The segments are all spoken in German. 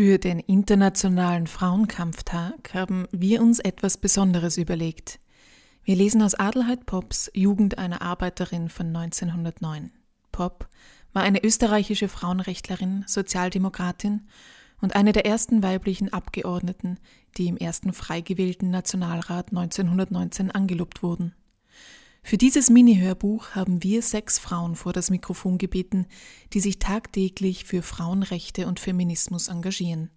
Für den Internationalen Frauenkampftag haben wir uns etwas Besonderes überlegt. Wir lesen aus Adelheid Pops Jugend einer Arbeiterin von 1909. Pop war eine österreichische Frauenrechtlerin, Sozialdemokratin und eine der ersten weiblichen Abgeordneten, die im ersten frei gewählten Nationalrat 1919 angelobt wurden. Für dieses Mini-Hörbuch haben wir sechs Frauen vor das Mikrofon gebeten, die sich tagtäglich für Frauenrechte und Feminismus engagieren.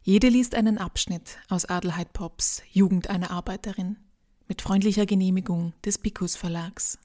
Jede liest einen Abschnitt aus Adelheid Pops Jugend einer Arbeiterin mit freundlicher Genehmigung des Picus Verlags.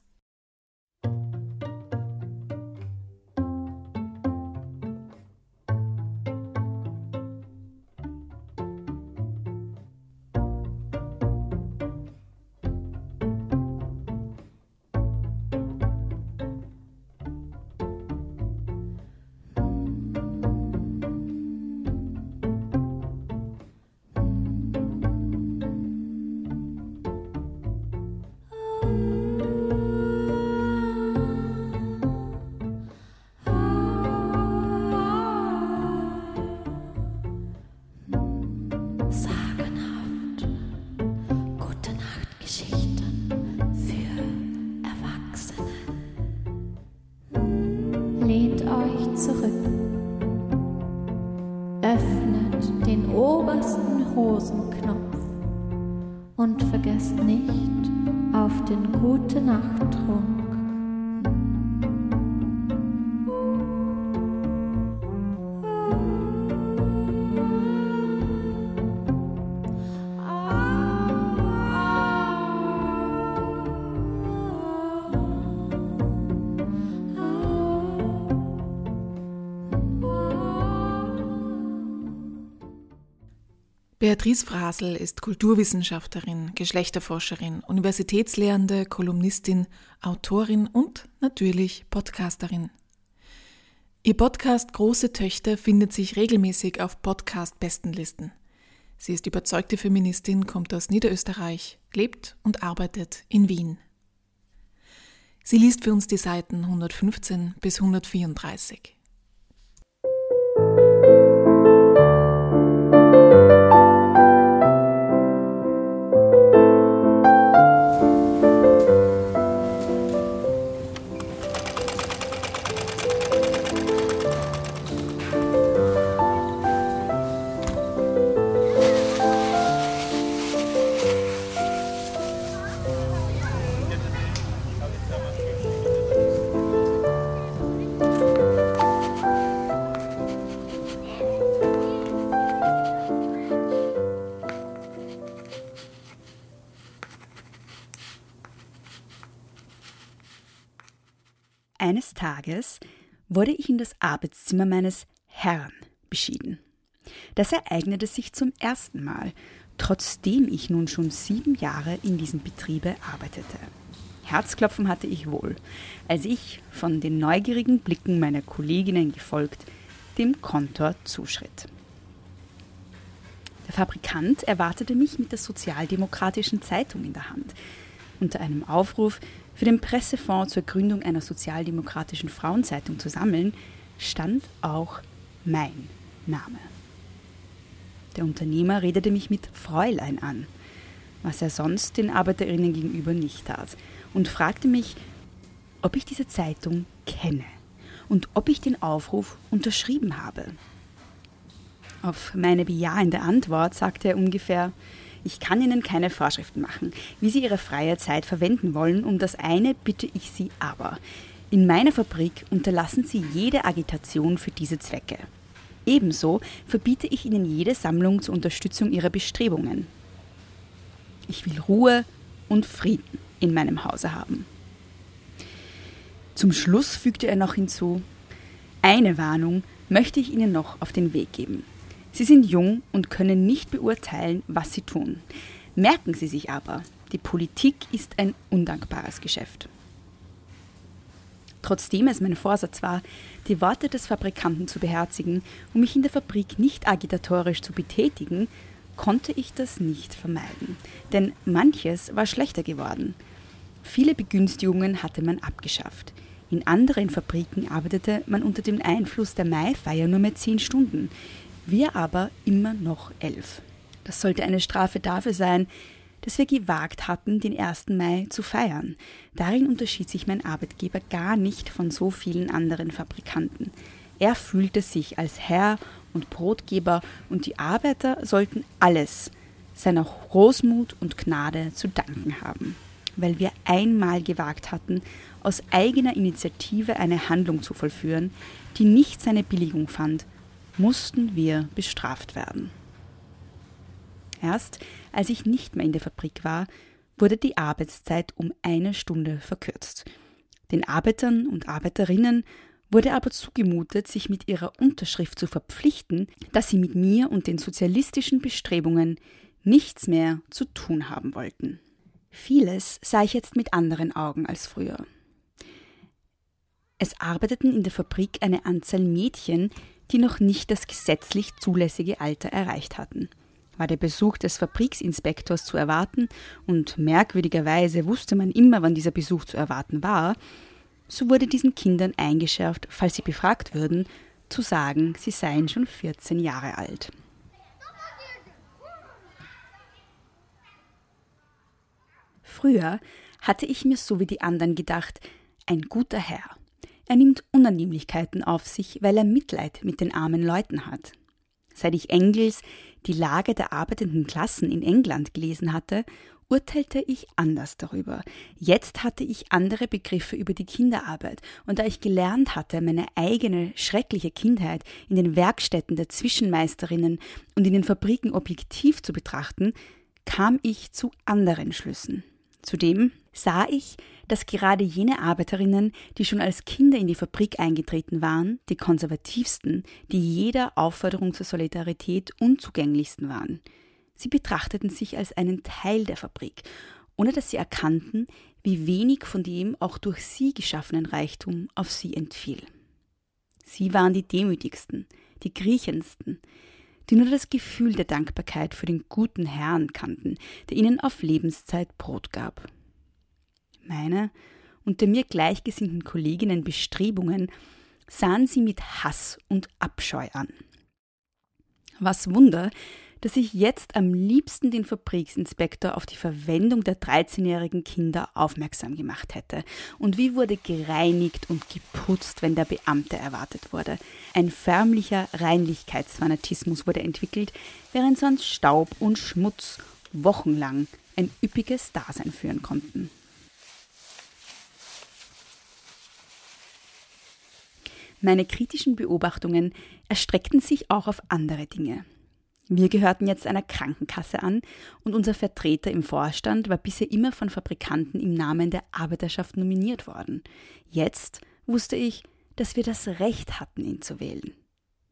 Nicht auf den Gute Nacht Beatrice Frasel ist Kulturwissenschaftlerin, Geschlechterforscherin, Universitätslehrende, Kolumnistin, Autorin und natürlich Podcasterin. Ihr Podcast Große Töchter findet sich regelmäßig auf Podcast-Bestenlisten. Sie ist überzeugte Feministin, kommt aus Niederösterreich, lebt und arbeitet in Wien. Sie liest für uns die Seiten 115 bis 134. Tages wurde ich in das Arbeitszimmer meines Herrn beschieden. Das ereignete sich zum ersten Mal, trotzdem ich nun schon sieben Jahre in diesem Betriebe arbeitete. Herzklopfen hatte ich wohl, als ich, von den neugierigen Blicken meiner Kolleginnen gefolgt, dem Kontor zuschritt. Der Fabrikant erwartete mich mit der Sozialdemokratischen Zeitung in der Hand. Unter einem Aufruf, für den Pressefonds zur Gründung einer sozialdemokratischen Frauenzeitung zu sammeln, stand auch mein Name. Der Unternehmer redete mich mit Fräulein an, was er sonst den Arbeiterinnen gegenüber nicht tat, und fragte mich, ob ich diese Zeitung kenne und ob ich den Aufruf unterschrieben habe. Auf meine bejahende Antwort sagte er ungefähr, ich kann Ihnen keine Vorschriften machen, wie Sie Ihre freie Zeit verwenden wollen. Um das eine bitte ich Sie aber. In meiner Fabrik unterlassen Sie jede Agitation für diese Zwecke. Ebenso verbiete ich Ihnen jede Sammlung zur Unterstützung Ihrer Bestrebungen. Ich will Ruhe und Frieden in meinem Hause haben. Zum Schluss fügte er noch hinzu, eine Warnung möchte ich Ihnen noch auf den Weg geben. Sie sind jung und können nicht beurteilen, was sie tun. Merken Sie sich aber, die Politik ist ein undankbares Geschäft. Trotzdem es mein Vorsatz war, die Worte des Fabrikanten zu beherzigen und mich in der Fabrik nicht agitatorisch zu betätigen, konnte ich das nicht vermeiden. Denn manches war schlechter geworden. Viele Begünstigungen hatte man abgeschafft. In anderen Fabriken arbeitete man unter dem Einfluss der Maifeier nur mehr zehn Stunden. Wir aber immer noch elf. Das sollte eine Strafe dafür sein, dass wir gewagt hatten, den 1. Mai zu feiern. Darin unterschied sich mein Arbeitgeber gar nicht von so vielen anderen Fabrikanten. Er fühlte sich als Herr und Brotgeber und die Arbeiter sollten alles seiner Großmut und Gnade zu danken haben, weil wir einmal gewagt hatten, aus eigener Initiative eine Handlung zu vollführen, die nicht seine Billigung fand, mussten wir bestraft werden. Erst als ich nicht mehr in der Fabrik war, wurde die Arbeitszeit um eine Stunde verkürzt. Den Arbeitern und Arbeiterinnen wurde aber zugemutet, sich mit ihrer Unterschrift zu verpflichten, dass sie mit mir und den sozialistischen Bestrebungen nichts mehr zu tun haben wollten. Vieles sah ich jetzt mit anderen Augen als früher. Es arbeiteten in der Fabrik eine Anzahl Mädchen, die noch nicht das gesetzlich zulässige Alter erreicht hatten. War der Besuch des Fabriksinspektors zu erwarten, und merkwürdigerweise wusste man immer, wann dieser Besuch zu erwarten war, so wurde diesen Kindern eingeschärft, falls sie befragt würden, zu sagen, sie seien schon 14 Jahre alt. Früher hatte ich mir so wie die anderen gedacht, ein guter Herr. Er nimmt Unannehmlichkeiten auf sich, weil er Mitleid mit den armen Leuten hat. Seit ich Engels die Lage der arbeitenden Klassen in England gelesen hatte, urteilte ich anders darüber. Jetzt hatte ich andere Begriffe über die Kinderarbeit, und da ich gelernt hatte, meine eigene schreckliche Kindheit in den Werkstätten der Zwischenmeisterinnen und in den Fabriken objektiv zu betrachten, kam ich zu anderen Schlüssen. Zudem sah ich, dass gerade jene Arbeiterinnen, die schon als Kinder in die Fabrik eingetreten waren, die konservativsten, die jeder Aufforderung zur Solidarität unzugänglichsten waren. Sie betrachteten sich als einen Teil der Fabrik, ohne dass sie erkannten, wie wenig von dem auch durch sie geschaffenen Reichtum auf sie entfiel. Sie waren die demütigsten, die kriechendsten, die nur das Gefühl der Dankbarkeit für den guten Herrn kannten, der ihnen auf Lebenszeit Brot gab. Meine und der mir gleichgesinnten Kolleginnen Bestrebungen sahen sie mit Hass und Abscheu an. Was Wunder, dass ich jetzt am liebsten den Fabriksinspektor auf die Verwendung der 13-jährigen Kinder aufmerksam gemacht hätte. Und wie wurde gereinigt und geputzt, wenn der Beamte erwartet wurde. Ein förmlicher Reinlichkeitsfanatismus wurde entwickelt, während sonst Staub und Schmutz wochenlang ein üppiges Dasein führen konnten. Meine kritischen Beobachtungen erstreckten sich auch auf andere Dinge. Wir gehörten jetzt einer Krankenkasse an und unser Vertreter im Vorstand war bisher immer von Fabrikanten im Namen der Arbeiterschaft nominiert worden. Jetzt wusste ich, dass wir das Recht hatten, ihn zu wählen.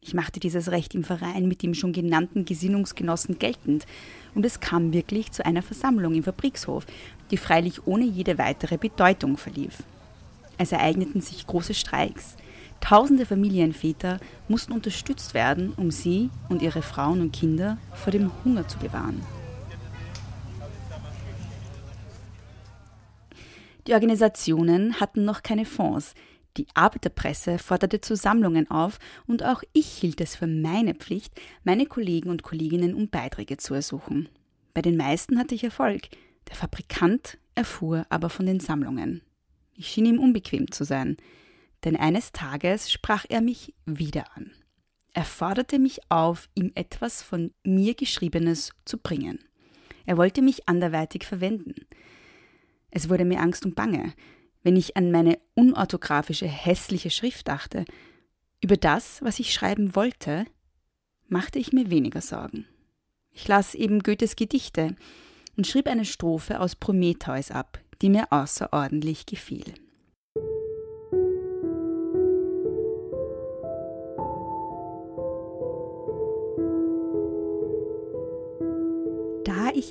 Ich machte dieses Recht im Verein mit dem schon genannten Gesinnungsgenossen geltend, und es kam wirklich zu einer Versammlung im Fabrikshof, die freilich ohne jede weitere Bedeutung verlief. Es ereigneten sich große Streiks. Tausende Familienväter mussten unterstützt werden, um sie und ihre Frauen und Kinder vor dem Hunger zu bewahren. Die Organisationen hatten noch keine Fonds. Die Arbeiterpresse forderte zu Sammlungen auf und auch ich hielt es für meine Pflicht, meine Kollegen und Kolleginnen um Beiträge zu ersuchen. Bei den meisten hatte ich Erfolg. Der Fabrikant erfuhr aber von den Sammlungen. Ich schien ihm unbequem zu sein denn eines Tages sprach er mich wieder an. Er forderte mich auf, ihm etwas von mir Geschriebenes zu bringen. Er wollte mich anderweitig verwenden. Es wurde mir Angst und Bange, wenn ich an meine unorthografische, hässliche Schrift dachte. Über das, was ich schreiben wollte, machte ich mir weniger Sorgen. Ich las eben Goethes Gedichte und schrieb eine Strophe aus Prometheus ab, die mir außerordentlich gefiel.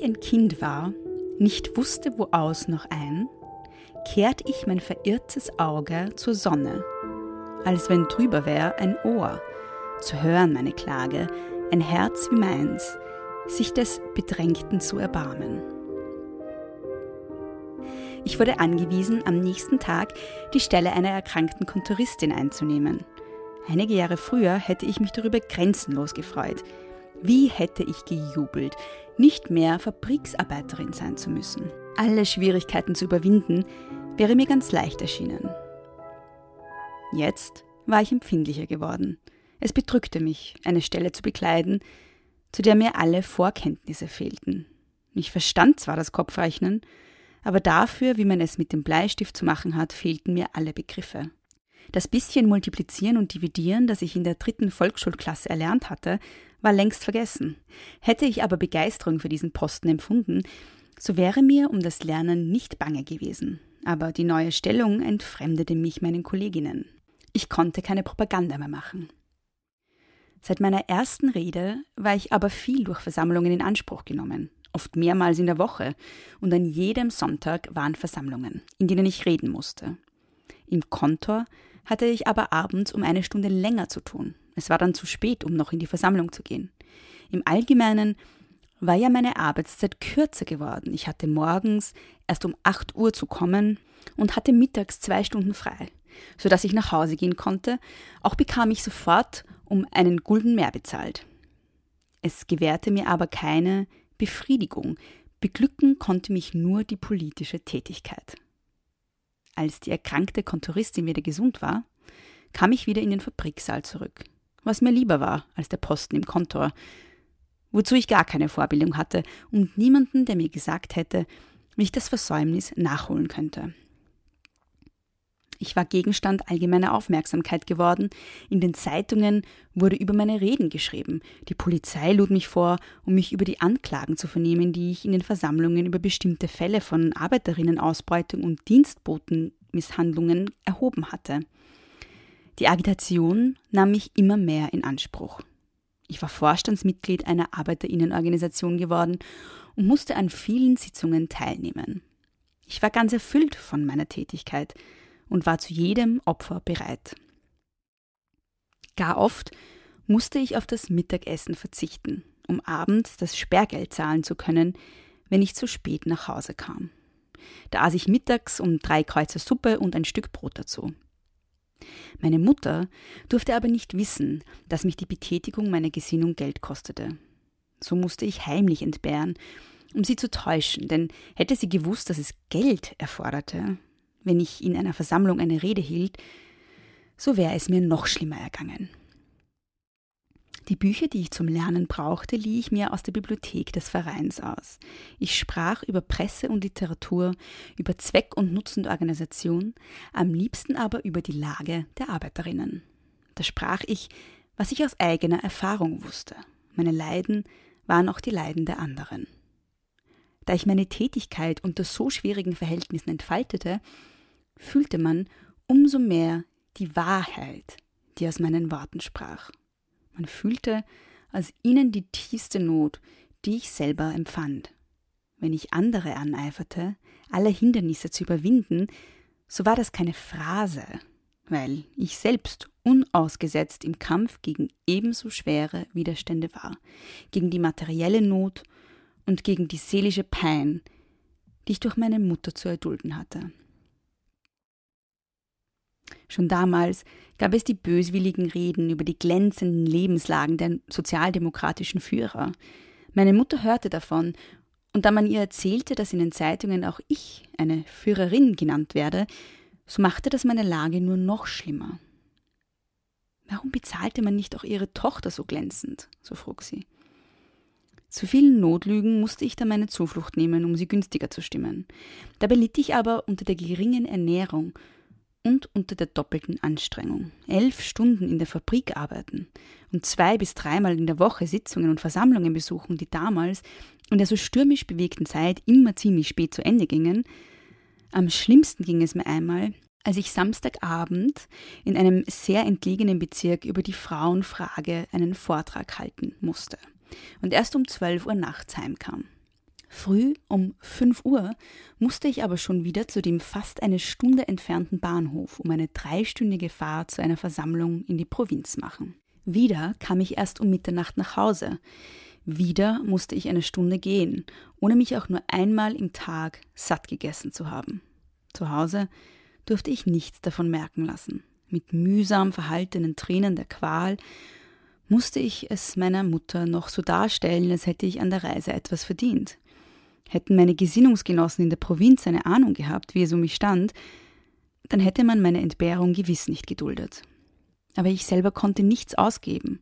Ein Kind war, nicht wusste, wo aus noch ein, kehrt ich mein verirrtes Auge zur Sonne, als wenn drüber wär ein Ohr, zu hören meine Klage, ein Herz wie meins, sich des Bedrängten zu erbarmen. Ich wurde angewiesen, am nächsten Tag die Stelle einer erkrankten Kontoristin einzunehmen. Einige Jahre früher hätte ich mich darüber grenzenlos gefreut. Wie hätte ich gejubelt, nicht mehr Fabriksarbeiterin sein zu müssen. Alle Schwierigkeiten zu überwinden, wäre mir ganz leicht erschienen. Jetzt war ich empfindlicher geworden. Es bedrückte mich, eine Stelle zu bekleiden, zu der mir alle Vorkenntnisse fehlten. Ich verstand zwar das Kopfrechnen, aber dafür, wie man es mit dem Bleistift zu machen hat, fehlten mir alle Begriffe. Das bisschen Multiplizieren und Dividieren, das ich in der dritten Volksschulklasse erlernt hatte, war längst vergessen. Hätte ich aber Begeisterung für diesen Posten empfunden, so wäre mir um das Lernen nicht bange gewesen. Aber die neue Stellung entfremdete mich meinen Kolleginnen. Ich konnte keine Propaganda mehr machen. Seit meiner ersten Rede war ich aber viel durch Versammlungen in Anspruch genommen, oft mehrmals in der Woche, und an jedem Sonntag waren Versammlungen, in denen ich reden musste. Im Kontor hatte ich aber abends um eine Stunde länger zu tun. Es war dann zu spät, um noch in die Versammlung zu gehen. Im Allgemeinen war ja meine Arbeitszeit kürzer geworden. Ich hatte morgens erst um 8 Uhr zu kommen und hatte mittags zwei Stunden frei, sodass ich nach Hause gehen konnte. Auch bekam ich sofort um einen Gulden mehr bezahlt. Es gewährte mir aber keine Befriedigung. Beglücken konnte mich nur die politische Tätigkeit. Als die erkrankte Kontoristin wieder gesund war, kam ich wieder in den Fabriksaal zurück, was mir lieber war als der Posten im Kontor, wozu ich gar keine Vorbildung hatte und niemanden, der mir gesagt hätte, wie ich das Versäumnis nachholen könnte. Ich war Gegenstand allgemeiner Aufmerksamkeit geworden. In den Zeitungen wurde über meine Reden geschrieben. Die Polizei lud mich vor, um mich über die Anklagen zu vernehmen, die ich in den Versammlungen über bestimmte Fälle von Arbeiterinnenausbeutung und Dienstbotenmisshandlungen erhoben hatte. Die Agitation nahm mich immer mehr in Anspruch. Ich war Vorstandsmitglied einer Arbeiterinnenorganisation geworden und musste an vielen Sitzungen teilnehmen. Ich war ganz erfüllt von meiner Tätigkeit und war zu jedem Opfer bereit. Gar oft musste ich auf das Mittagessen verzichten, um abends das Sperrgeld zahlen zu können, wenn ich zu spät nach Hause kam. Da aß ich mittags um drei Kreuzer Suppe und ein Stück Brot dazu. Meine Mutter durfte aber nicht wissen, dass mich die Betätigung meiner Gesinnung Geld kostete. So musste ich heimlich entbehren, um sie zu täuschen, denn hätte sie gewusst, dass es Geld erforderte, wenn ich in einer Versammlung eine Rede hielt, so wäre es mir noch schlimmer ergangen. Die Bücher, die ich zum Lernen brauchte, lieh ich mir aus der Bibliothek des Vereins aus. Ich sprach über Presse und Literatur, über Zweck und Nutzen der Organisation, am liebsten aber über die Lage der Arbeiterinnen. Da sprach ich, was ich aus eigener Erfahrung wusste. Meine Leiden waren auch die Leiden der anderen. Da ich meine Tätigkeit unter so schwierigen Verhältnissen entfaltete, fühlte man umso mehr die Wahrheit, die aus meinen Worten sprach. Man fühlte aus ihnen die tiefste Not, die ich selber empfand. Wenn ich andere aneiferte, alle Hindernisse zu überwinden, so war das keine Phrase, weil ich selbst unausgesetzt im Kampf gegen ebenso schwere Widerstände war, gegen die materielle Not und gegen die seelische Pein, die ich durch meine Mutter zu erdulden hatte. Schon damals gab es die böswilligen Reden über die glänzenden Lebenslagen der sozialdemokratischen Führer. Meine Mutter hörte davon, und da man ihr erzählte, dass in den Zeitungen auch ich eine Führerin genannt werde, so machte das meine Lage nur noch schlimmer. Warum bezahlte man nicht auch ihre Tochter so glänzend? so frug sie. Zu vielen Notlügen musste ich dann meine Zuflucht nehmen, um sie günstiger zu stimmen. Dabei litt ich aber unter der geringen Ernährung und unter der doppelten Anstrengung. Elf Stunden in der Fabrik arbeiten und zwei bis dreimal in der Woche Sitzungen und Versammlungen besuchen, die damals in der so stürmisch bewegten Zeit immer ziemlich spät zu Ende gingen. Am schlimmsten ging es mir einmal, als ich Samstagabend in einem sehr entlegenen Bezirk über die Frauenfrage einen Vortrag halten musste und erst um zwölf Uhr nachts heimkam. Früh um 5 Uhr musste ich aber schon wieder zu dem fast eine Stunde entfernten Bahnhof, um eine dreistündige Fahrt zu einer Versammlung in die Provinz machen. Wieder kam ich erst um Mitternacht nach Hause. Wieder musste ich eine Stunde gehen, ohne mich auch nur einmal im Tag satt gegessen zu haben. Zu Hause durfte ich nichts davon merken lassen. mit mühsam verhaltenen Tränen der Qual, musste ich es meiner Mutter noch so darstellen, als hätte ich an der Reise etwas verdient. Hätten meine Gesinnungsgenossen in der Provinz eine Ahnung gehabt, wie es um mich stand, dann hätte man meine Entbehrung gewiss nicht geduldet. Aber ich selber konnte nichts ausgeben.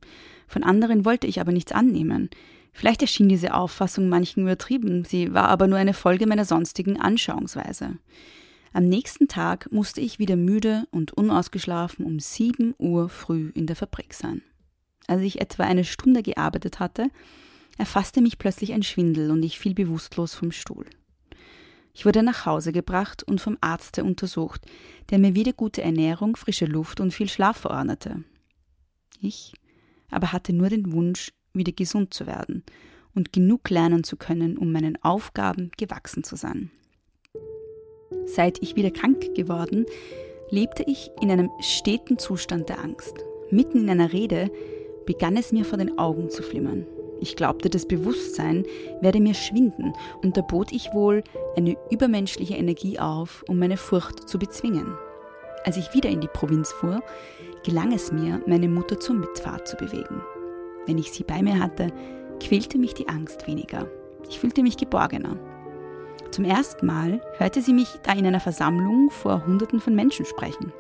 Von anderen wollte ich aber nichts annehmen. Vielleicht erschien diese Auffassung manchen übertrieben, sie war aber nur eine Folge meiner sonstigen Anschauungsweise. Am nächsten Tag musste ich wieder müde und unausgeschlafen um sieben Uhr früh in der Fabrik sein. Als ich etwa eine Stunde gearbeitet hatte, erfasste mich plötzlich ein Schwindel und ich fiel bewusstlos vom Stuhl. Ich wurde nach Hause gebracht und vom Arzte untersucht, der mir wieder gute Ernährung, frische Luft und viel Schlaf verordnete. Ich aber hatte nur den Wunsch, wieder gesund zu werden und genug lernen zu können, um meinen Aufgaben gewachsen zu sein. Seit ich wieder krank geworden, lebte ich in einem steten Zustand der Angst. Mitten in einer Rede begann es mir vor den Augen zu flimmern. Ich glaubte, das Bewusstsein werde mir schwinden, und da bot ich wohl eine übermenschliche Energie auf, um meine Furcht zu bezwingen. Als ich wieder in die Provinz fuhr, gelang es mir, meine Mutter zur Mitfahrt zu bewegen. Wenn ich sie bei mir hatte, quälte mich die Angst weniger. Ich fühlte mich geborgener. Zum ersten Mal hörte sie mich da in einer Versammlung vor Hunderten von Menschen sprechen.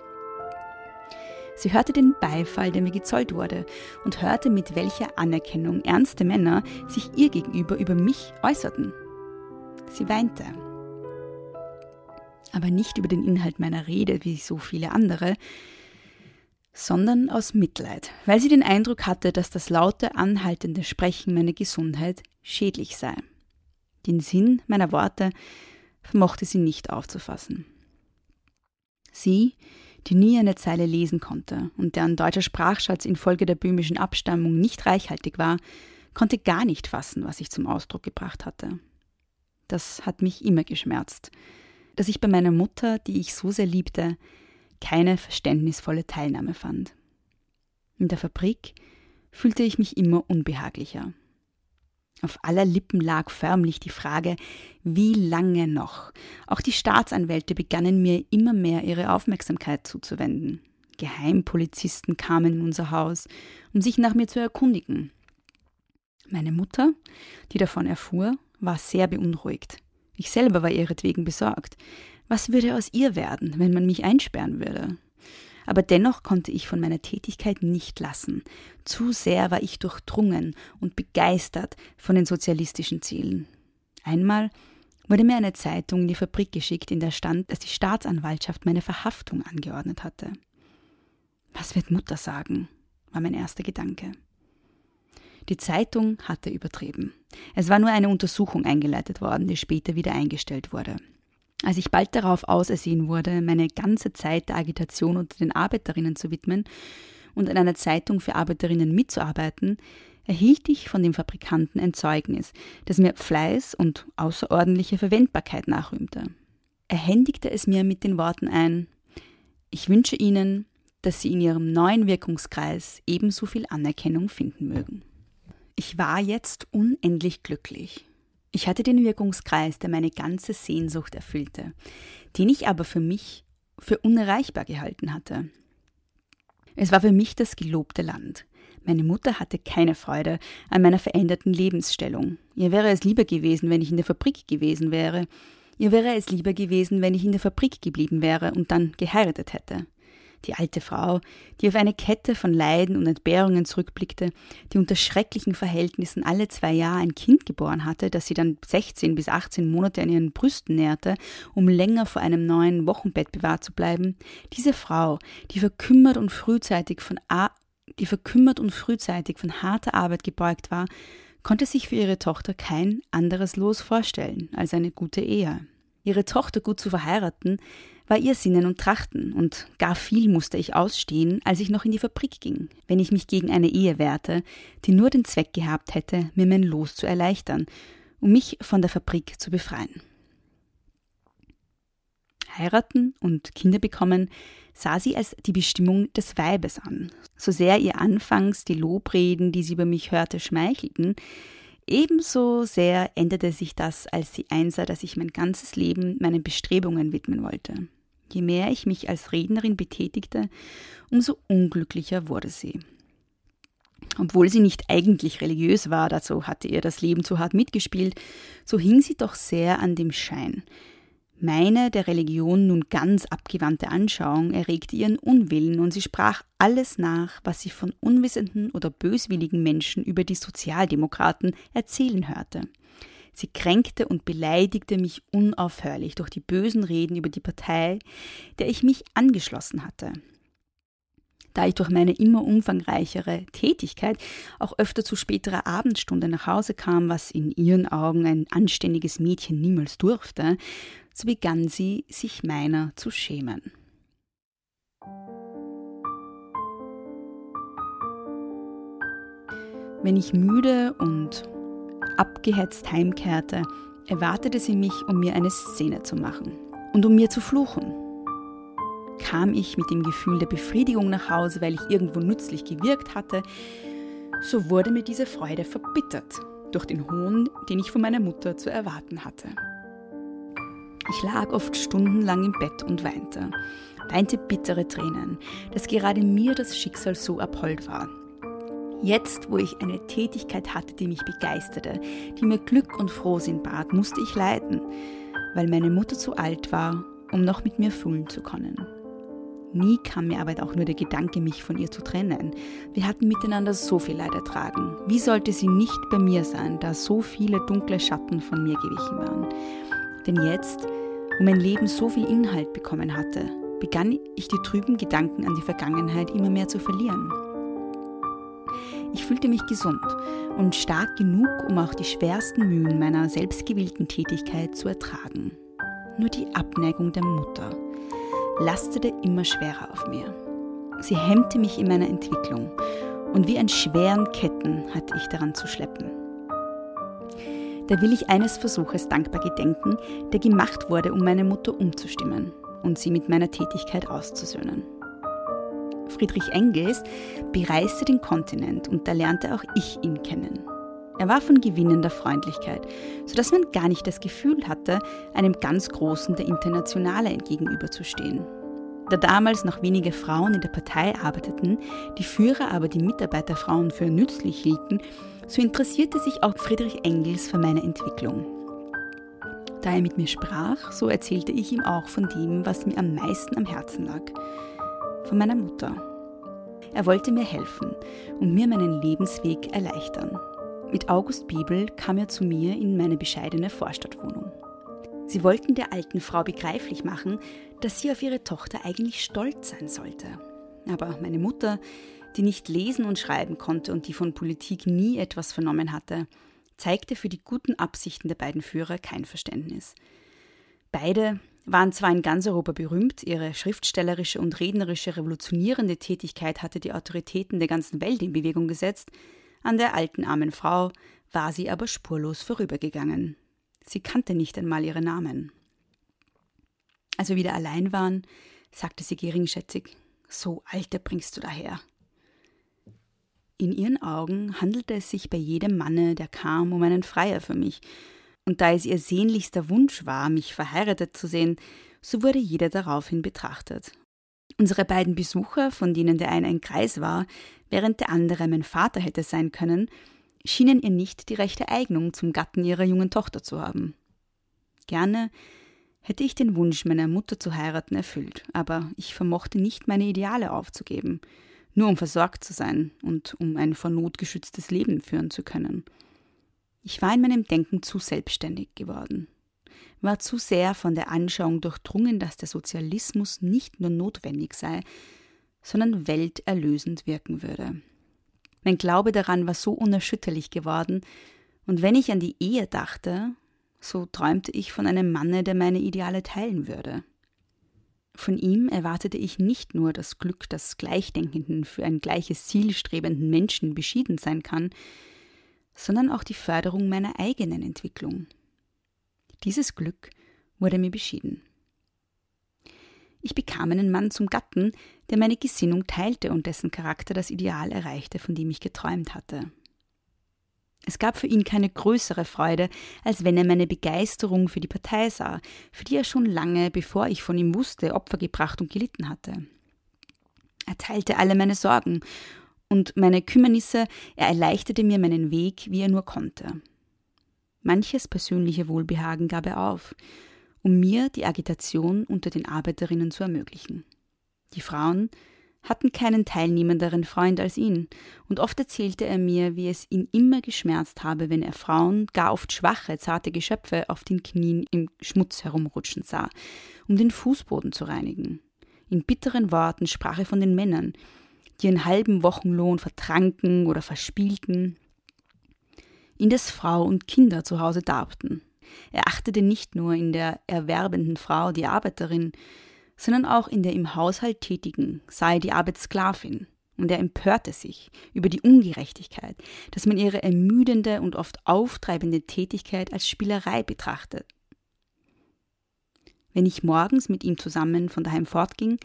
Sie hörte den Beifall, der mir gezollt wurde, und hörte, mit welcher Anerkennung ernste Männer sich ihr gegenüber über mich äußerten. Sie weinte. Aber nicht über den Inhalt meiner Rede, wie so viele andere, sondern aus Mitleid, weil sie den Eindruck hatte, dass das laute, anhaltende Sprechen meiner Gesundheit schädlich sei. Den Sinn meiner Worte vermochte sie nicht aufzufassen. Sie, die nie eine Zeile lesen konnte und deren deutscher Sprachschatz infolge der böhmischen Abstammung nicht reichhaltig war, konnte gar nicht fassen, was ich zum Ausdruck gebracht hatte. Das hat mich immer geschmerzt, dass ich bei meiner Mutter, die ich so sehr liebte, keine verständnisvolle Teilnahme fand. In der Fabrik fühlte ich mich immer unbehaglicher. Auf aller Lippen lag förmlich die Frage, wie lange noch? Auch die Staatsanwälte begannen mir immer mehr ihre Aufmerksamkeit zuzuwenden. Geheimpolizisten kamen in unser Haus, um sich nach mir zu erkundigen. Meine Mutter, die davon erfuhr, war sehr beunruhigt. Ich selber war ihretwegen besorgt. Was würde aus ihr werden, wenn man mich einsperren würde? Aber dennoch konnte ich von meiner Tätigkeit nicht lassen. Zu sehr war ich durchdrungen und begeistert von den sozialistischen Zielen. Einmal wurde mir eine Zeitung in die Fabrik geschickt, in der stand, dass die Staatsanwaltschaft meine Verhaftung angeordnet hatte. Was wird Mutter sagen? war mein erster Gedanke. Die Zeitung hatte übertrieben. Es war nur eine Untersuchung eingeleitet worden, die später wieder eingestellt wurde. Als ich bald darauf ausersehen wurde, meine ganze Zeit der Agitation unter den Arbeiterinnen zu widmen und an einer Zeitung für Arbeiterinnen mitzuarbeiten, erhielt ich von dem Fabrikanten ein Zeugnis, das mir Fleiß und außerordentliche Verwendbarkeit nachrühmte. Er händigte es mir mit den Worten ein Ich wünsche Ihnen, dass Sie in Ihrem neuen Wirkungskreis ebenso viel Anerkennung finden mögen. Ich war jetzt unendlich glücklich. Ich hatte den Wirkungskreis, der meine ganze Sehnsucht erfüllte, den ich aber für mich für unerreichbar gehalten hatte. Es war für mich das gelobte Land. Meine Mutter hatte keine Freude an meiner veränderten Lebensstellung. Ihr wäre es lieber gewesen, wenn ich in der Fabrik gewesen wäre. Ihr wäre es lieber gewesen, wenn ich in der Fabrik geblieben wäre und dann geheiratet hätte die alte Frau, die auf eine Kette von Leiden und Entbehrungen zurückblickte, die unter schrecklichen Verhältnissen alle zwei Jahre ein Kind geboren hatte, das sie dann 16 bis 18 Monate an ihren Brüsten nährte, um länger vor einem neuen Wochenbett bewahrt zu bleiben, diese Frau, die verkümmert und frühzeitig von die verkümmert und frühzeitig von harter Arbeit gebeugt war, konnte sich für ihre Tochter kein anderes Los vorstellen als eine gute Ehe. Ihre Tochter gut zu verheiraten, war ihr Sinnen und Trachten, und gar viel musste ich ausstehen, als ich noch in die Fabrik ging, wenn ich mich gegen eine Ehe wehrte, die nur den Zweck gehabt hätte, mir mein Los zu erleichtern, um mich von der Fabrik zu befreien. Heiraten und Kinder bekommen sah sie als die Bestimmung des Weibes an. So sehr ihr anfangs die Lobreden, die sie über mich hörte, schmeichelten, ebenso sehr änderte sich das, als sie einsah, dass ich mein ganzes Leben meinen Bestrebungen widmen wollte. Je mehr ich mich als Rednerin betätigte, umso unglücklicher wurde sie. Obwohl sie nicht eigentlich religiös war, dazu hatte ihr das Leben zu hart mitgespielt, so hing sie doch sehr an dem Schein. Meine der Religion nun ganz abgewandte Anschauung erregte ihren Unwillen und sie sprach alles nach, was sie von unwissenden oder böswilligen Menschen über die Sozialdemokraten erzählen hörte. Sie kränkte und beleidigte mich unaufhörlich durch die bösen Reden über die Partei, der ich mich angeschlossen hatte. Da ich durch meine immer umfangreichere Tätigkeit auch öfter zu späterer Abendstunde nach Hause kam, was in ihren Augen ein anständiges Mädchen niemals durfte, so begann sie, sich meiner zu schämen. Wenn ich müde und abgehetzt heimkehrte, erwartete sie mich, um mir eine Szene zu machen und um mir zu fluchen. Kam ich mit dem Gefühl der Befriedigung nach Hause, weil ich irgendwo nützlich gewirkt hatte, so wurde mir diese Freude verbittert durch den Hohn, den ich von meiner Mutter zu erwarten hatte. Ich lag oft stundenlang im Bett und weinte, weinte bittere Tränen, dass gerade mir das Schicksal so abhold war. Jetzt, wo ich eine Tätigkeit hatte, die mich begeisterte, die mir Glück und Frohsinn bat, musste ich leiden, weil meine Mutter zu alt war, um noch mit mir fühlen zu können. Nie kam mir aber auch nur der Gedanke, mich von ihr zu trennen. Wir hatten miteinander so viel Leid ertragen. Wie sollte sie nicht bei mir sein, da so viele dunkle Schatten von mir gewichen waren? Denn jetzt, wo mein Leben so viel Inhalt bekommen hatte, begann ich die trüben Gedanken an die Vergangenheit immer mehr zu verlieren. Ich fühlte mich gesund und stark genug, um auch die schwersten Mühen meiner selbstgewählten Tätigkeit zu ertragen. Nur die Abneigung der Mutter lastete immer schwerer auf mir. Sie hemmte mich in meiner Entwicklung und wie an schweren Ketten hatte ich daran zu schleppen. Da will ich eines Versuches dankbar gedenken, der gemacht wurde, um meine Mutter umzustimmen und sie mit meiner Tätigkeit auszusöhnen. Friedrich Engels bereiste den Kontinent und da lernte auch ich ihn kennen. Er war von gewinnender Freundlichkeit, sodass man gar nicht das Gefühl hatte, einem ganz Großen der Internationale gegenüberzustehen. Da damals noch wenige Frauen in der Partei arbeiteten, die Führer aber die Mitarbeiterfrauen für nützlich hielten, so interessierte sich auch Friedrich Engels für meine Entwicklung. Da er mit mir sprach, so erzählte ich ihm auch von dem, was mir am meisten am Herzen lag, von meiner Mutter. Er wollte mir helfen und mir meinen Lebensweg erleichtern. Mit August Bibel kam er zu mir in meine bescheidene Vorstadtwohnung. Sie wollten der alten Frau begreiflich machen, dass sie auf ihre Tochter eigentlich stolz sein sollte. Aber meine Mutter, die nicht lesen und schreiben konnte und die von Politik nie etwas vernommen hatte, zeigte für die guten Absichten der beiden Führer kein Verständnis. Beide waren zwar in ganz Europa berühmt, ihre schriftstellerische und rednerische revolutionierende Tätigkeit hatte die Autoritäten der ganzen Welt in Bewegung gesetzt, an der alten armen Frau war sie aber spurlos vorübergegangen. Sie kannte nicht einmal ihre Namen. Als wir wieder allein waren, sagte sie geringschätzig, so alte bringst du daher. In ihren Augen handelte es sich bei jedem Manne, der kam, um einen Freier für mich, und da es ihr sehnlichster Wunsch war, mich verheiratet zu sehen, so wurde jeder daraufhin betrachtet. Unsere beiden Besucher, von denen der eine ein Kreis war, während der andere mein Vater hätte sein können, schienen ihr nicht die rechte Eignung zum Gatten ihrer jungen Tochter zu haben. Gerne hätte ich den Wunsch meiner Mutter zu heiraten erfüllt, aber ich vermochte nicht meine Ideale aufzugeben, nur um versorgt zu sein und um ein vor Not geschütztes Leben führen zu können. Ich war in meinem Denken zu selbstständig geworden, war zu sehr von der Anschauung durchdrungen, dass der Sozialismus nicht nur notwendig sei, sondern welterlösend wirken würde. Mein Glaube daran war so unerschütterlich geworden, und wenn ich an die Ehe dachte, so träumte ich von einem Manne, der meine Ideale teilen würde. Von ihm erwartete ich nicht nur das Glück, das Gleichdenkenden für ein gleiches Ziel strebenden Menschen beschieden sein kann, sondern auch die Förderung meiner eigenen Entwicklung. Dieses Glück wurde mir beschieden. Ich bekam einen Mann zum Gatten, der meine Gesinnung teilte und dessen Charakter das Ideal erreichte, von dem ich geträumt hatte. Es gab für ihn keine größere Freude, als wenn er meine Begeisterung für die Partei sah, für die er schon lange, bevor ich von ihm wusste, Opfer gebracht und gelitten hatte. Er teilte alle meine Sorgen und meine Kümmernisse, er erleichterte mir meinen Weg, wie er nur konnte. Manches persönliche Wohlbehagen gab er auf, um mir die Agitation unter den Arbeiterinnen zu ermöglichen. Die Frauen hatten keinen teilnehmenderen Freund als ihn, und oft erzählte er mir, wie es ihn immer geschmerzt habe, wenn er Frauen, gar oft schwache, zarte Geschöpfe, auf den Knien im Schmutz herumrutschen sah, um den Fußboden zu reinigen. In bitteren Worten sprach er von den Männern, die ihren halben Wochenlohn vertranken oder verspielten, indes Frau und Kinder zu Hause darbten. Er achtete nicht nur in der erwerbenden Frau die Arbeiterin, sondern auch in der im Haushalt tätigen, sei die Arbeitssklavin. Und er empörte sich über die Ungerechtigkeit, dass man ihre ermüdende und oft auftreibende Tätigkeit als Spielerei betrachtet. Wenn ich morgens mit ihm zusammen von daheim fortging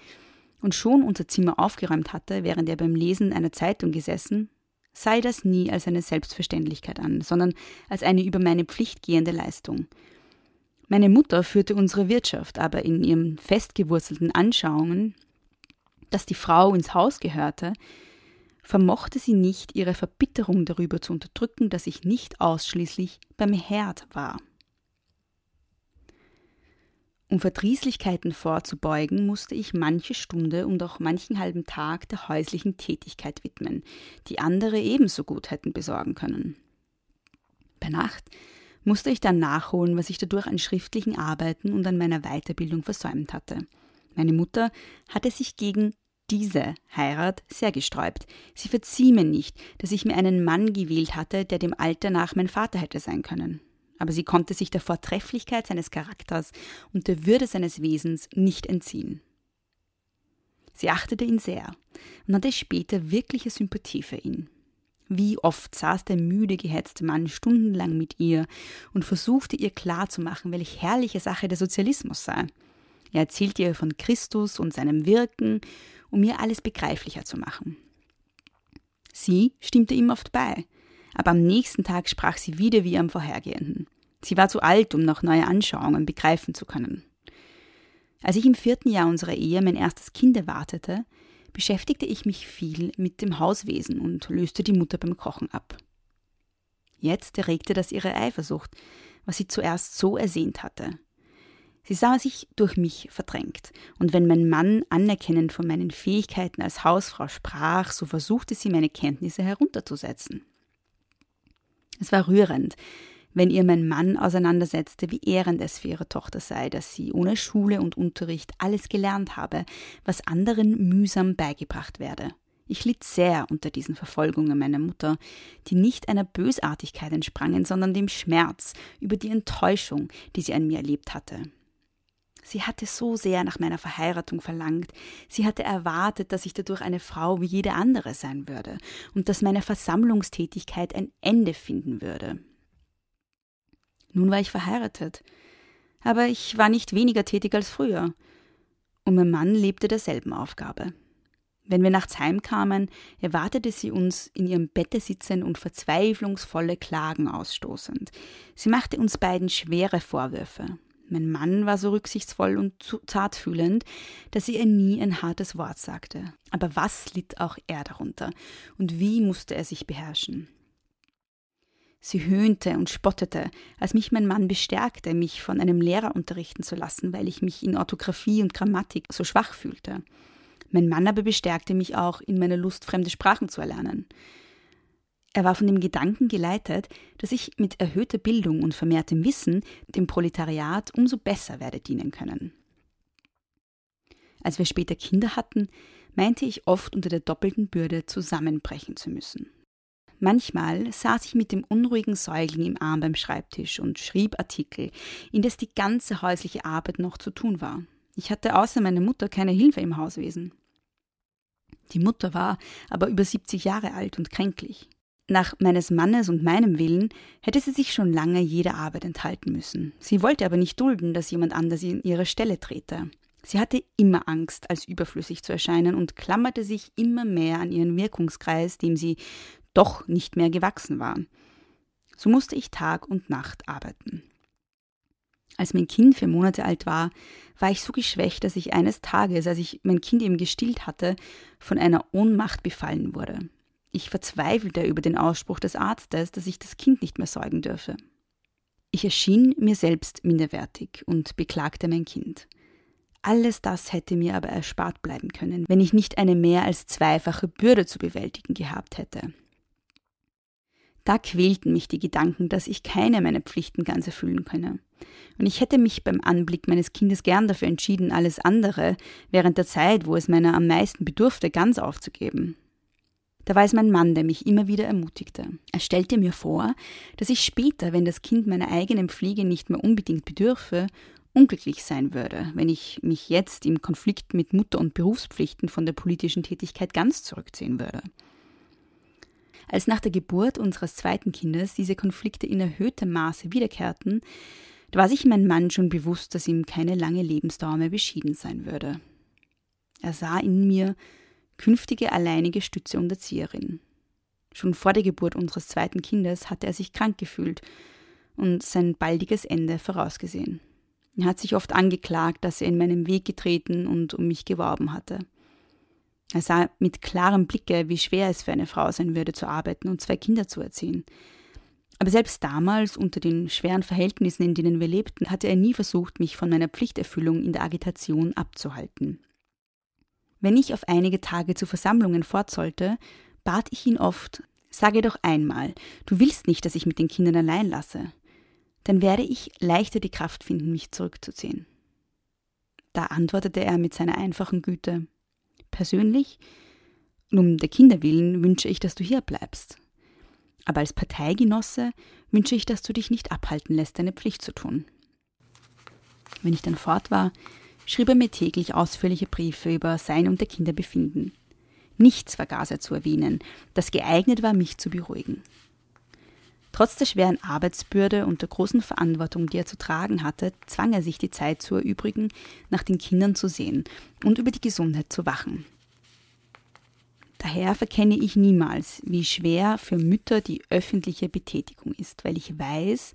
und schon unser Zimmer aufgeräumt hatte, während er beim Lesen einer Zeitung gesessen, sei das nie als eine Selbstverständlichkeit an, sondern als eine über meine Pflicht gehende Leistung. Meine Mutter führte unsere Wirtschaft, aber in ihren festgewurzelten Anschauungen, dass die Frau ins Haus gehörte, vermochte sie nicht, ihre Verbitterung darüber zu unterdrücken, dass ich nicht ausschließlich beim Herd war. Um Verdrießlichkeiten vorzubeugen, musste ich manche Stunde und auch manchen halben Tag der häuslichen Tätigkeit widmen, die andere ebenso gut hätten besorgen können. Bei Nacht musste ich dann nachholen, was ich dadurch an schriftlichen Arbeiten und an meiner Weiterbildung versäumt hatte. Meine Mutter hatte sich gegen diese Heirat sehr gesträubt. Sie verzieh mir nicht, dass ich mir einen Mann gewählt hatte, der dem Alter nach mein Vater hätte sein können aber sie konnte sich der Vortrefflichkeit seines Charakters und der Würde seines Wesens nicht entziehen. Sie achtete ihn sehr und hatte später wirkliche Sympathie für ihn. Wie oft saß der müde, gehetzte Mann stundenlang mit ihr und versuchte ihr klarzumachen, welche herrliche Sache der Sozialismus sei. Er erzählte ihr von Christus und seinem Wirken, um ihr alles begreiflicher zu machen. Sie stimmte ihm oft bei, aber am nächsten Tag sprach sie wieder wie am vorhergehenden. Sie war zu alt, um noch neue Anschauungen begreifen zu können. Als ich im vierten Jahr unserer Ehe mein erstes Kind erwartete, beschäftigte ich mich viel mit dem Hauswesen und löste die Mutter beim Kochen ab. Jetzt erregte das ihre Eifersucht, was sie zuerst so ersehnt hatte. Sie sah sich durch mich verdrängt, und wenn mein Mann anerkennend von meinen Fähigkeiten als Hausfrau sprach, so versuchte sie meine Kenntnisse herunterzusetzen. Es war rührend, wenn ihr mein Mann auseinandersetzte, wie ehrend es für ihre Tochter sei, dass sie ohne Schule und Unterricht alles gelernt habe, was anderen mühsam beigebracht werde. Ich litt sehr unter diesen Verfolgungen meiner Mutter, die nicht einer Bösartigkeit entsprangen, sondern dem Schmerz über die Enttäuschung, die sie an mir erlebt hatte. Sie hatte so sehr nach meiner Verheiratung verlangt. Sie hatte erwartet, dass ich dadurch eine Frau wie jede andere sein würde und dass meine Versammlungstätigkeit ein Ende finden würde. Nun war ich verheiratet, aber ich war nicht weniger tätig als früher. Und mein Mann lebte derselben Aufgabe. Wenn wir nachts heimkamen, erwartete sie uns in ihrem Bette sitzend und verzweiflungsvolle Klagen ausstoßend. Sie machte uns beiden schwere Vorwürfe. Mein Mann war so rücksichtsvoll und zartfühlend, dass sie ihr nie ein hartes Wort sagte. Aber was litt auch er darunter? Und wie musste er sich beherrschen? Sie höhnte und spottete, als mich mein Mann bestärkte, mich von einem Lehrer unterrichten zu lassen, weil ich mich in Orthographie und Grammatik so schwach fühlte. Mein Mann aber bestärkte mich auch in meiner Lust, fremde Sprachen zu erlernen. Er war von dem Gedanken geleitet, dass ich mit erhöhter Bildung und vermehrtem Wissen dem Proletariat umso besser werde dienen können. Als wir später Kinder hatten, meinte ich oft unter der doppelten Bürde zusammenbrechen zu müssen. Manchmal saß ich mit dem unruhigen Säugling im Arm beim Schreibtisch und schrieb Artikel, indes die ganze häusliche Arbeit noch zu tun war. Ich hatte außer meiner Mutter keine Hilfe im Hauswesen. Die Mutter war aber über 70 Jahre alt und kränklich. Nach meines Mannes und meinem Willen hätte sie sich schon lange jeder Arbeit enthalten müssen. Sie wollte aber nicht dulden, dass jemand anders in ihre Stelle trete. Sie hatte immer Angst, als überflüssig zu erscheinen und klammerte sich immer mehr an ihren Wirkungskreis, dem sie doch nicht mehr gewachsen war. So musste ich Tag und Nacht arbeiten. Als mein Kind vier Monate alt war, war ich so geschwächt, dass ich eines Tages, als ich mein Kind eben gestillt hatte, von einer Ohnmacht befallen wurde. Ich verzweifelte über den Ausspruch des Arztes, dass ich das Kind nicht mehr säugen dürfe. Ich erschien mir selbst minderwertig und beklagte mein Kind. Alles das hätte mir aber erspart bleiben können, wenn ich nicht eine mehr als zweifache Bürde zu bewältigen gehabt hätte. Da quälten mich die Gedanken, dass ich keine meiner Pflichten ganz erfüllen könne. Und ich hätte mich beim Anblick meines Kindes gern dafür entschieden, alles andere während der Zeit, wo es meiner am meisten bedurfte, ganz aufzugeben. Da war es mein Mann, der mich immer wieder ermutigte. Er stellte mir vor, dass ich später, wenn das Kind meiner eigenen Pflege nicht mehr unbedingt bedürfe, unglücklich sein würde, wenn ich mich jetzt im Konflikt mit Mutter und Berufspflichten von der politischen Tätigkeit ganz zurückziehen würde. Als nach der Geburt unseres zweiten Kindes diese Konflikte in erhöhtem Maße wiederkehrten, da war sich mein Mann schon bewusst, dass ihm keine lange Lebensdauer mehr beschieden sein würde. Er sah in mir künftige alleinige Stütze und Erzieherin. Schon vor der Geburt unseres zweiten Kindes hatte er sich krank gefühlt und sein baldiges Ende vorausgesehen. Er hat sich oft angeklagt, dass er in meinem Weg getreten und um mich geworben hatte. Er sah mit klarem Blicke, wie schwer es für eine Frau sein würde, zu arbeiten und zwei Kinder zu erziehen. Aber selbst damals, unter den schweren Verhältnissen, in denen wir lebten, hatte er nie versucht, mich von meiner Pflichterfüllung in der Agitation abzuhalten. Wenn ich auf einige Tage zu Versammlungen fort sollte, bat ich ihn oft, sage doch einmal, du willst nicht, dass ich mit den Kindern allein lasse. Dann werde ich leichter die Kraft finden, mich zurückzuziehen. Da antwortete er mit seiner einfachen Güte, persönlich, um der Kinder willen wünsche ich, dass du hier bleibst. Aber als Parteigenosse wünsche ich, dass du dich nicht abhalten lässt, deine Pflicht zu tun. Wenn ich dann fort war, schrieb er mir täglich ausführliche Briefe über sein und der Kinder Befinden. Nichts vergaß er zu erwähnen, das geeignet war, mich zu beruhigen. Trotz der schweren Arbeitsbürde und der großen Verantwortung, die er zu tragen hatte, zwang er sich die Zeit zu erübrigen, nach den Kindern zu sehen und über die Gesundheit zu wachen. Daher verkenne ich niemals, wie schwer für Mütter die öffentliche Betätigung ist, weil ich weiß,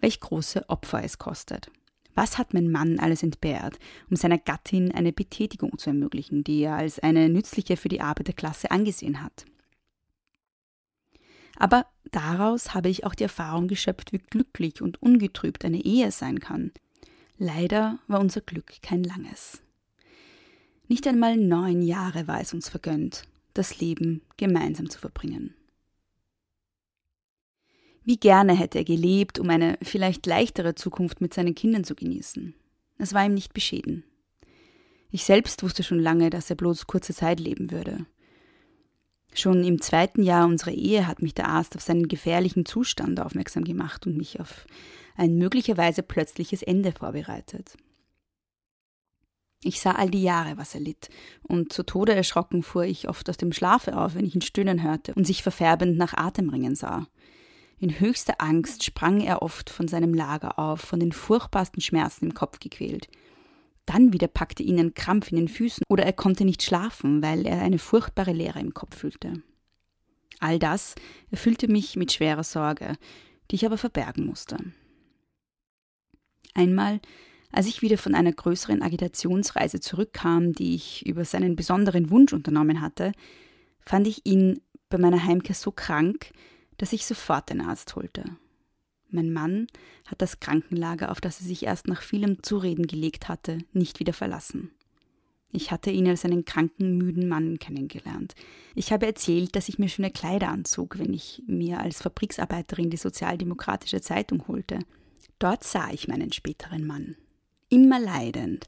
welch große Opfer es kostet. Was hat mein Mann alles entbehrt, um seiner Gattin eine Betätigung zu ermöglichen, die er als eine nützliche für die Arbeiterklasse angesehen hat? Aber daraus habe ich auch die Erfahrung geschöpft, wie glücklich und ungetrübt eine Ehe sein kann. Leider war unser Glück kein langes. Nicht einmal neun Jahre war es uns vergönnt, das Leben gemeinsam zu verbringen. Wie gerne hätte er gelebt, um eine vielleicht leichtere Zukunft mit seinen Kindern zu genießen. Es war ihm nicht beschieden. Ich selbst wusste schon lange, dass er bloß kurze Zeit leben würde. Schon im zweiten Jahr unserer Ehe hat mich der Arzt auf seinen gefährlichen Zustand aufmerksam gemacht und mich auf ein möglicherweise plötzliches Ende vorbereitet. Ich sah all die Jahre, was er litt, und zu Tode erschrocken fuhr ich oft aus dem Schlafe auf, wenn ich ihn stöhnen hörte und sich verfärbend nach Atemringen sah. In höchster Angst sprang er oft von seinem Lager auf, von den furchtbarsten Schmerzen im Kopf gequält. Dann wieder packte ihn ein Krampf in den Füßen oder er konnte nicht schlafen, weil er eine furchtbare Leere im Kopf fühlte. All das erfüllte mich mit schwerer Sorge, die ich aber verbergen musste. Einmal, als ich wieder von einer größeren Agitationsreise zurückkam, die ich über seinen besonderen Wunsch unternommen hatte, fand ich ihn bei meiner Heimkehr so krank, dass ich sofort den Arzt holte. Mein Mann hat das Krankenlager, auf das er sich erst nach vielem Zureden gelegt hatte, nicht wieder verlassen. Ich hatte ihn als einen kranken, müden Mann kennengelernt. Ich habe erzählt, dass ich mir schöne Kleider anzog, wenn ich mir als Fabriksarbeiterin die Sozialdemokratische Zeitung holte. Dort sah ich meinen späteren Mann. Immer leidend,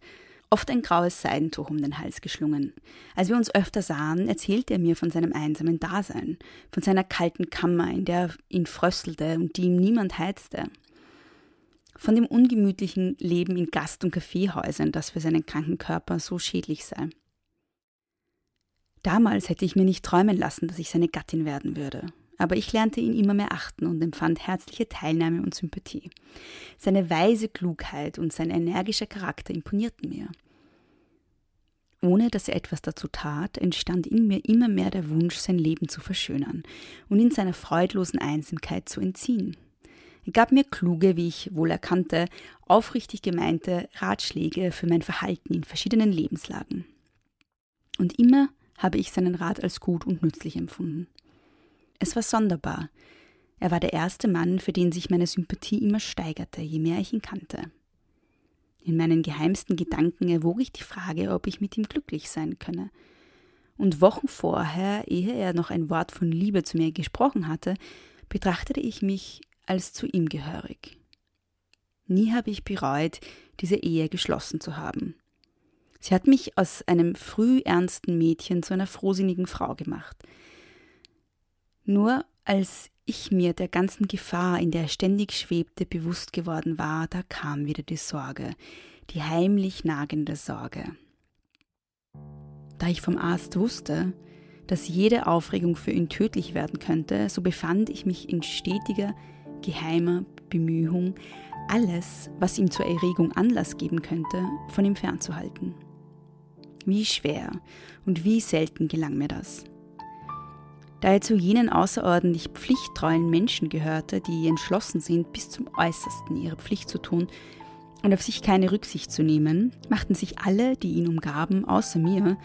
oft ein graues Seidentuch um den Hals geschlungen. Als wir uns öfter sahen, erzählte er mir von seinem einsamen Dasein, von seiner kalten Kammer, in der ihn fröstelte und die ihm niemand heizte, von dem ungemütlichen Leben in Gast- und Kaffeehäusern, das für seinen kranken Körper so schädlich sei. Damals hätte ich mir nicht träumen lassen, dass ich seine Gattin werden würde. Aber ich lernte ihn immer mehr achten und empfand herzliche Teilnahme und Sympathie. Seine weise Klugheit und sein energischer Charakter imponierten mir. Ohne dass er etwas dazu tat, entstand in mir immer mehr der Wunsch, sein Leben zu verschönern und in seiner freudlosen Einsamkeit zu entziehen. Er gab mir kluge, wie ich wohl erkannte, aufrichtig gemeinte Ratschläge für mein Verhalten in verschiedenen Lebenslagen. Und immer habe ich seinen Rat als gut und nützlich empfunden. Es war sonderbar. Er war der erste Mann, für den sich meine Sympathie immer steigerte, je mehr ich ihn kannte. In meinen geheimsten Gedanken erwog ich die Frage, ob ich mit ihm glücklich sein könne. Und Wochen vorher, ehe er noch ein Wort von Liebe zu mir gesprochen hatte, betrachtete ich mich als zu ihm gehörig. Nie habe ich bereut, diese Ehe geschlossen zu haben. Sie hat mich aus einem früh ernsten Mädchen zu einer frohsinnigen Frau gemacht. Nur als ich mir der ganzen Gefahr, in der er ständig schwebte, bewusst geworden war, da kam wieder die Sorge, die heimlich nagende Sorge. Da ich vom Arzt wusste, dass jede Aufregung für ihn tödlich werden könnte, so befand ich mich in stetiger, geheimer Bemühung, alles, was ihm zur Erregung Anlass geben könnte, von ihm fernzuhalten. Wie schwer und wie selten gelang mir das. Da er zu jenen außerordentlich pflichttreuen Menschen gehörte, die entschlossen sind, bis zum Äußersten ihre Pflicht zu tun und auf sich keine Rücksicht zu nehmen, machten sich alle, die ihn umgaben, außer mir,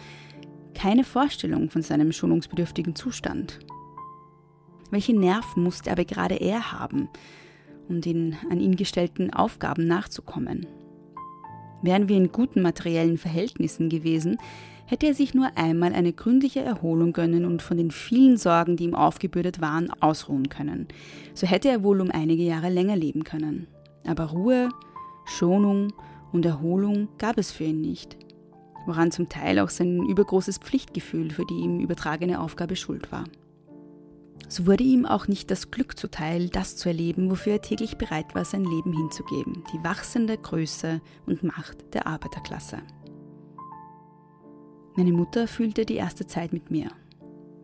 keine Vorstellung von seinem schonungsbedürftigen Zustand. Welche Nerven musste aber gerade er haben, um den an ihn gestellten Aufgaben nachzukommen? Wären wir in guten materiellen Verhältnissen gewesen, hätte er sich nur einmal eine gründliche Erholung gönnen und von den vielen Sorgen, die ihm aufgebürdet waren, ausruhen können. So hätte er wohl um einige Jahre länger leben können. Aber Ruhe, Schonung und Erholung gab es für ihn nicht, woran zum Teil auch sein übergroßes Pflichtgefühl für die ihm übertragene Aufgabe schuld war. So wurde ihm auch nicht das Glück zuteil, das zu erleben, wofür er täglich bereit war, sein Leben hinzugeben, die wachsende Größe und Macht der Arbeiterklasse. Meine Mutter fühlte die erste Zeit mit mir.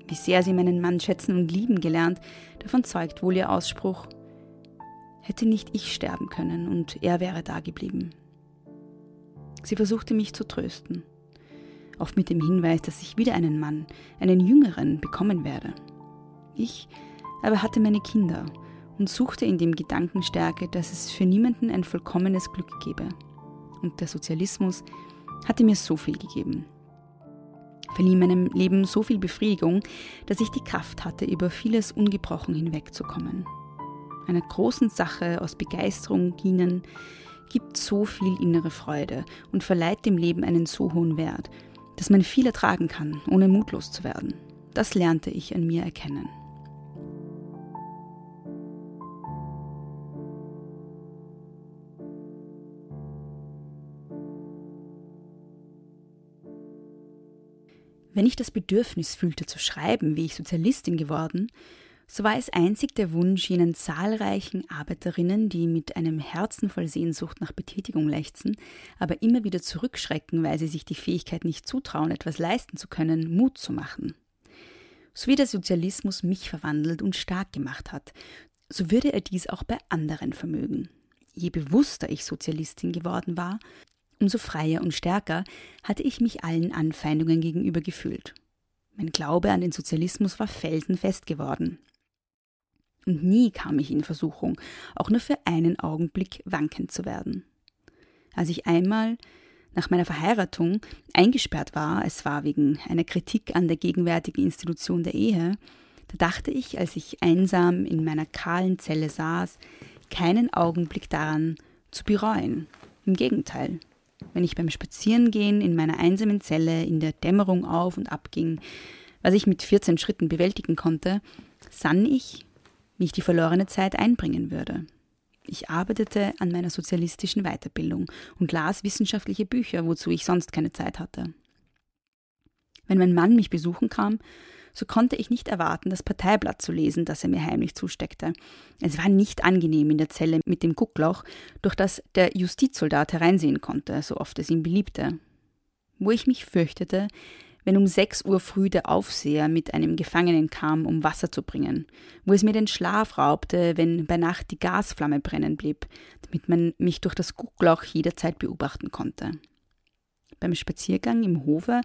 Wie sehr sie meinen Mann schätzen und lieben gelernt, davon zeugt wohl ihr Ausspruch, hätte nicht ich sterben können und er wäre da geblieben. Sie versuchte mich zu trösten, oft mit dem Hinweis, dass ich wieder einen Mann, einen jüngeren, bekommen werde. Ich aber hatte meine Kinder und suchte in dem Gedankenstärke, dass es für niemanden ein vollkommenes Glück gebe. Und der Sozialismus hatte mir so viel gegeben, verlieh meinem Leben so viel Befriedigung, dass ich die Kraft hatte, über vieles ungebrochen hinwegzukommen. Einer großen Sache aus Begeisterung dienen gibt so viel innere Freude und verleiht dem Leben einen so hohen Wert, dass man viel ertragen kann, ohne mutlos zu werden. Das lernte ich an mir erkennen. Wenn ich das Bedürfnis fühlte zu schreiben, wie ich Sozialistin geworden, so war es einzig der Wunsch jenen zahlreichen Arbeiterinnen, die mit einem Herzen voll Sehnsucht nach Betätigung lechzen, aber immer wieder zurückschrecken, weil sie sich die Fähigkeit nicht zutrauen, etwas leisten zu können, Mut zu machen. So wie der Sozialismus mich verwandelt und stark gemacht hat, so würde er dies auch bei anderen vermögen. Je bewusster ich Sozialistin geworden war, Umso freier und stärker hatte ich mich allen Anfeindungen gegenüber gefühlt. Mein Glaube an den Sozialismus war felsenfest geworden. Und nie kam ich in Versuchung, auch nur für einen Augenblick wankend zu werden. Als ich einmal nach meiner Verheiratung eingesperrt war, es war wegen einer Kritik an der gegenwärtigen Institution der Ehe, da dachte ich, als ich einsam in meiner kahlen Zelle saß, keinen Augenblick daran zu bereuen. Im Gegenteil, wenn ich beim Spazierengehen in meiner einsamen Zelle in der Dämmerung auf und ab ging, was ich mit 14 Schritten bewältigen konnte, sann ich, wie ich die verlorene Zeit einbringen würde. Ich arbeitete an meiner sozialistischen Weiterbildung und las wissenschaftliche Bücher, wozu ich sonst keine Zeit hatte. Wenn mein Mann mich besuchen kam, so konnte ich nicht erwarten, das Parteiblatt zu lesen, das er mir heimlich zusteckte. Es war nicht angenehm in der Zelle mit dem Guckloch, durch das der Justizsoldat hereinsehen konnte, so oft es ihm beliebte. Wo ich mich fürchtete, wenn um sechs Uhr früh der Aufseher mit einem Gefangenen kam, um Wasser zu bringen, wo es mir den Schlaf raubte, wenn bei Nacht die Gasflamme brennen blieb, damit man mich durch das Guckloch jederzeit beobachten konnte. Beim Spaziergang im Hofe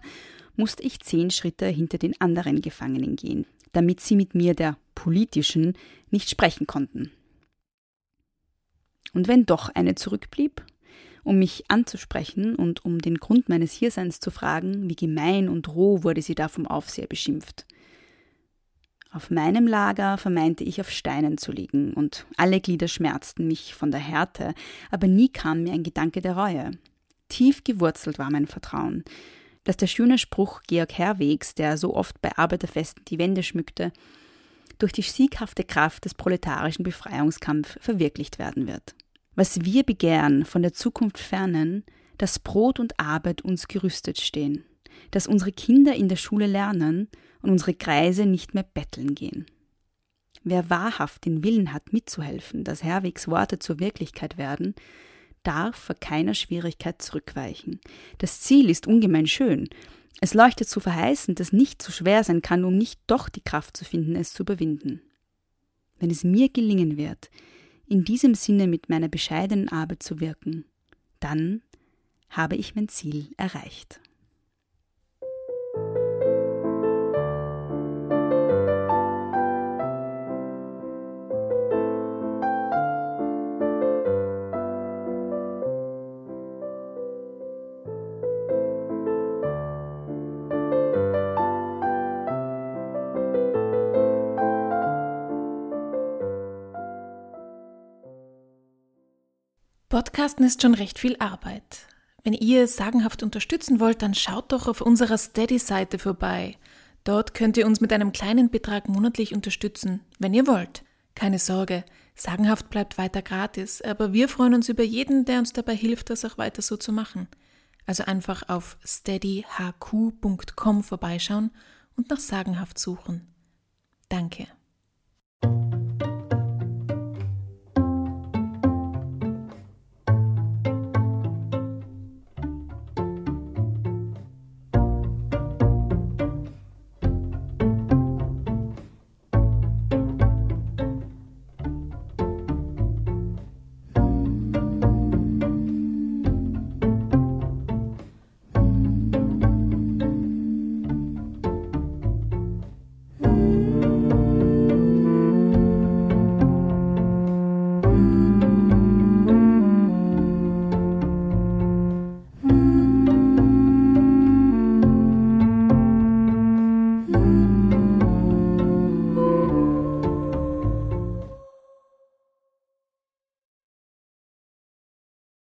musste ich zehn Schritte hinter den anderen Gefangenen gehen, damit sie mit mir, der politischen, nicht sprechen konnten. Und wenn doch eine zurückblieb, um mich anzusprechen und um den Grund meines Hierseins zu fragen, wie gemein und roh wurde sie da vom Aufseher beschimpft. Auf meinem Lager vermeinte ich auf Steinen zu liegen, und alle Glieder schmerzten mich von der Härte, aber nie kam mir ein Gedanke der Reue. Tief gewurzelt war mein Vertrauen, dass der schöne Spruch Georg Herwegs, der so oft bei Arbeiterfesten die Wände schmückte, durch die sieghafte Kraft des proletarischen Befreiungskampfs verwirklicht werden wird. Was wir begehren, von der Zukunft fernen, dass Brot und Arbeit uns gerüstet stehen, dass unsere Kinder in der Schule lernen und unsere Kreise nicht mehr betteln gehen. Wer wahrhaft den Willen hat, mitzuhelfen, dass Herwigs Worte zur Wirklichkeit werden, darf vor keiner Schwierigkeit zurückweichen. Das Ziel ist ungemein schön. Es leuchtet so verheißend, dass nicht so schwer sein kann, um nicht doch die Kraft zu finden, es zu überwinden. Wenn es mir gelingen wird, in diesem Sinne mit meiner bescheidenen Arbeit zu wirken, dann habe ich mein Ziel erreicht. Podcasten ist schon recht viel Arbeit. Wenn ihr sagenhaft unterstützen wollt, dann schaut doch auf unserer Steady-Seite vorbei. Dort könnt ihr uns mit einem kleinen Betrag monatlich unterstützen, wenn ihr wollt. Keine Sorge, sagenhaft bleibt weiter gratis, aber wir freuen uns über jeden, der uns dabei hilft, das auch weiter so zu machen. Also einfach auf steadyhq.com vorbeischauen und nach sagenhaft suchen. Danke.